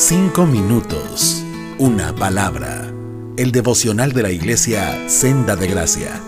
Cinco minutos. Una palabra. El devocional de la iglesia Senda de Gracia.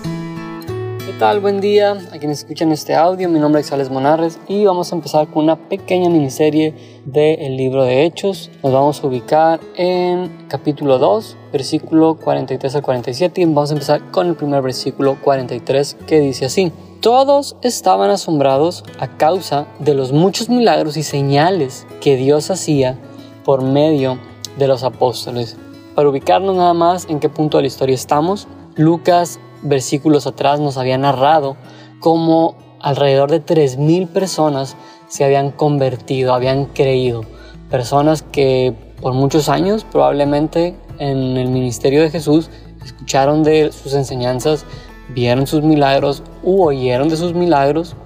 ¿Qué tal? Buen día a quienes escuchan este audio. Mi nombre es Alex Monarres y vamos a empezar con una pequeña miniserie del libro de Hechos. Nos vamos a ubicar en capítulo 2, versículo 43 al 47 y vamos a empezar con el primer versículo 43 que dice así. Todos estaban asombrados a causa de los muchos milagros y señales que Dios hacía por medio de los apóstoles. Para ubicarnos nada más en qué punto de la historia estamos, Lucas versículos atrás nos había narrado cómo alrededor de 3.000 personas se habían convertido, habían creído. Personas que por muchos años probablemente en el ministerio de Jesús escucharon de sus enseñanzas, vieron sus milagros u oyeron de sus milagros,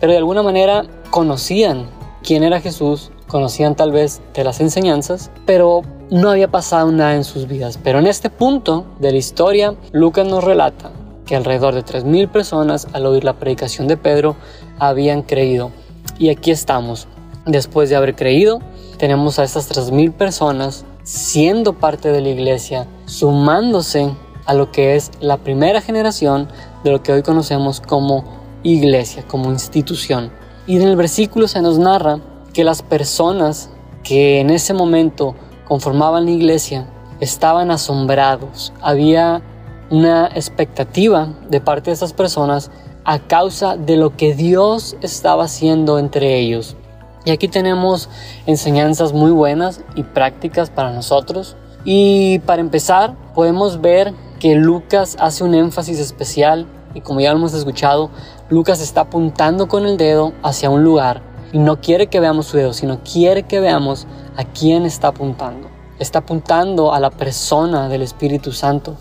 pero de alguna manera conocían quién era Jesús, conocían tal vez de las enseñanzas, pero no había pasado nada en sus vidas. Pero en este punto de la historia, Lucas nos relata que alrededor de 3.000 personas al oír la predicación de Pedro habían creído. Y aquí estamos. Después de haber creído, tenemos a estas 3.000 personas siendo parte de la iglesia, sumándose a lo que es la primera generación de lo que hoy conocemos como iglesia, como institución. Y en el versículo se nos narra que las personas que en ese momento conformaban la iglesia estaban asombrados. Había una expectativa de parte de esas personas a causa de lo que Dios estaba haciendo entre ellos. Y aquí tenemos enseñanzas muy buenas y prácticas para nosotros. Y para empezar, podemos ver que Lucas hace un énfasis especial y como ya lo hemos escuchado, Lucas está apuntando con el dedo hacia un lugar y no quiere que veamos su dedo, sino quiere que veamos a quién está apuntando. Está apuntando a la persona del Espíritu Santo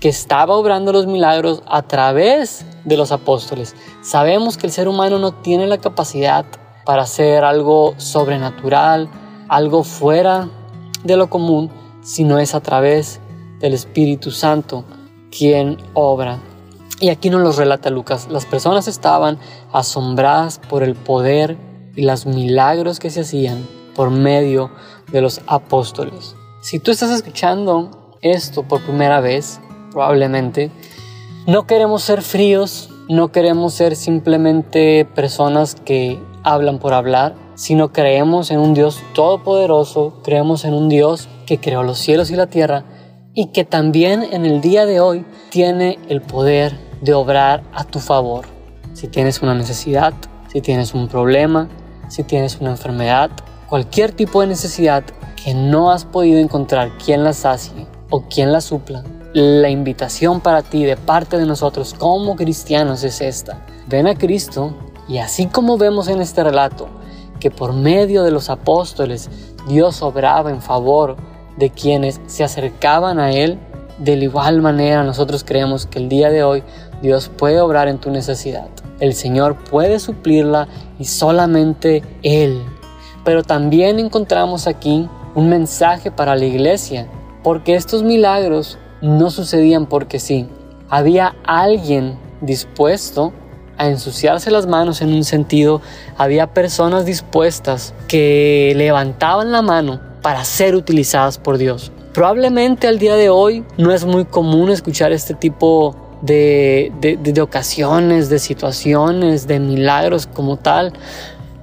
que estaba obrando los milagros a través de los apóstoles. Sabemos que el ser humano no tiene la capacidad para hacer algo sobrenatural, algo fuera de lo común, sino es a través del Espíritu Santo quien obra. Y aquí nos lo relata Lucas. Las personas estaban asombradas por el poder y los milagros que se hacían por medio de los apóstoles. Si tú estás escuchando esto por primera vez, probablemente. No queremos ser fríos, no queremos ser simplemente personas que hablan por hablar, sino creemos en un Dios todopoderoso, creemos en un Dios que creó los cielos y la tierra y que también en el día de hoy tiene el poder de obrar a tu favor. Si tienes una necesidad, si tienes un problema, si tienes una enfermedad, cualquier tipo de necesidad que no has podido encontrar quien la sacie o quien la supla, la invitación para ti de parte de nosotros como cristianos es esta. Ven a Cristo y así como vemos en este relato que por medio de los apóstoles Dios obraba en favor de quienes se acercaban a Él, de igual manera nosotros creemos que el día de hoy Dios puede obrar en tu necesidad. El Señor puede suplirla y solamente Él. Pero también encontramos aquí un mensaje para la iglesia, porque estos milagros no sucedían porque sí. Había alguien dispuesto a ensuciarse las manos en un sentido, había personas dispuestas que levantaban la mano para ser utilizadas por Dios. Probablemente al día de hoy no es muy común escuchar este tipo de, de ocasiones, de situaciones, de milagros como tal,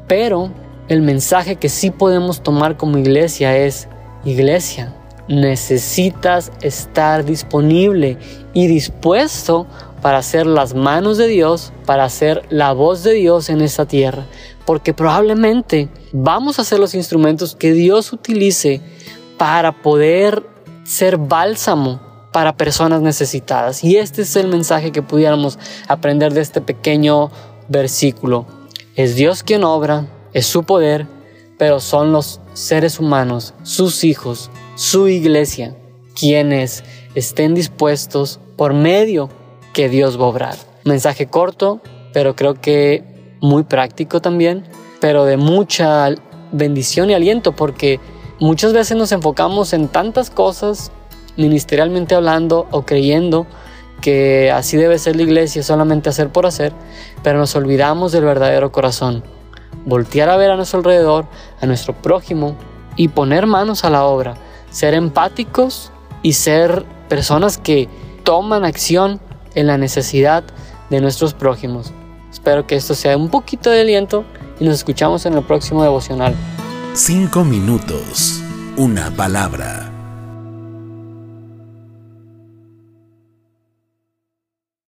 pero el mensaje que sí podemos tomar como iglesia es, iglesia, necesitas estar disponible y dispuesto para hacer las manos de Dios, para hacer la voz de Dios en esta tierra. Porque probablemente vamos a ser los instrumentos que Dios utilice para poder ser bálsamo para personas necesitadas. Y este es el mensaje que pudiéramos aprender de este pequeño versículo. Es Dios quien obra, es su poder, pero son los seres humanos, sus hijos, su iglesia, quienes estén dispuestos por medio que Dios va a obrar. Mensaje corto, pero creo que muy práctico también, pero de mucha bendición y aliento porque muchas veces nos enfocamos en tantas cosas, ministerialmente hablando o creyendo que así debe ser la iglesia, solamente hacer por hacer, pero nos olvidamos del verdadero corazón. Voltear a ver a nuestro alrededor, a nuestro prójimo, y poner manos a la obra, ser empáticos y ser personas que toman acción en la necesidad de nuestros prójimos. Espero que esto sea un poquito de aliento y nos escuchamos en el próximo devocional. Cinco minutos, una palabra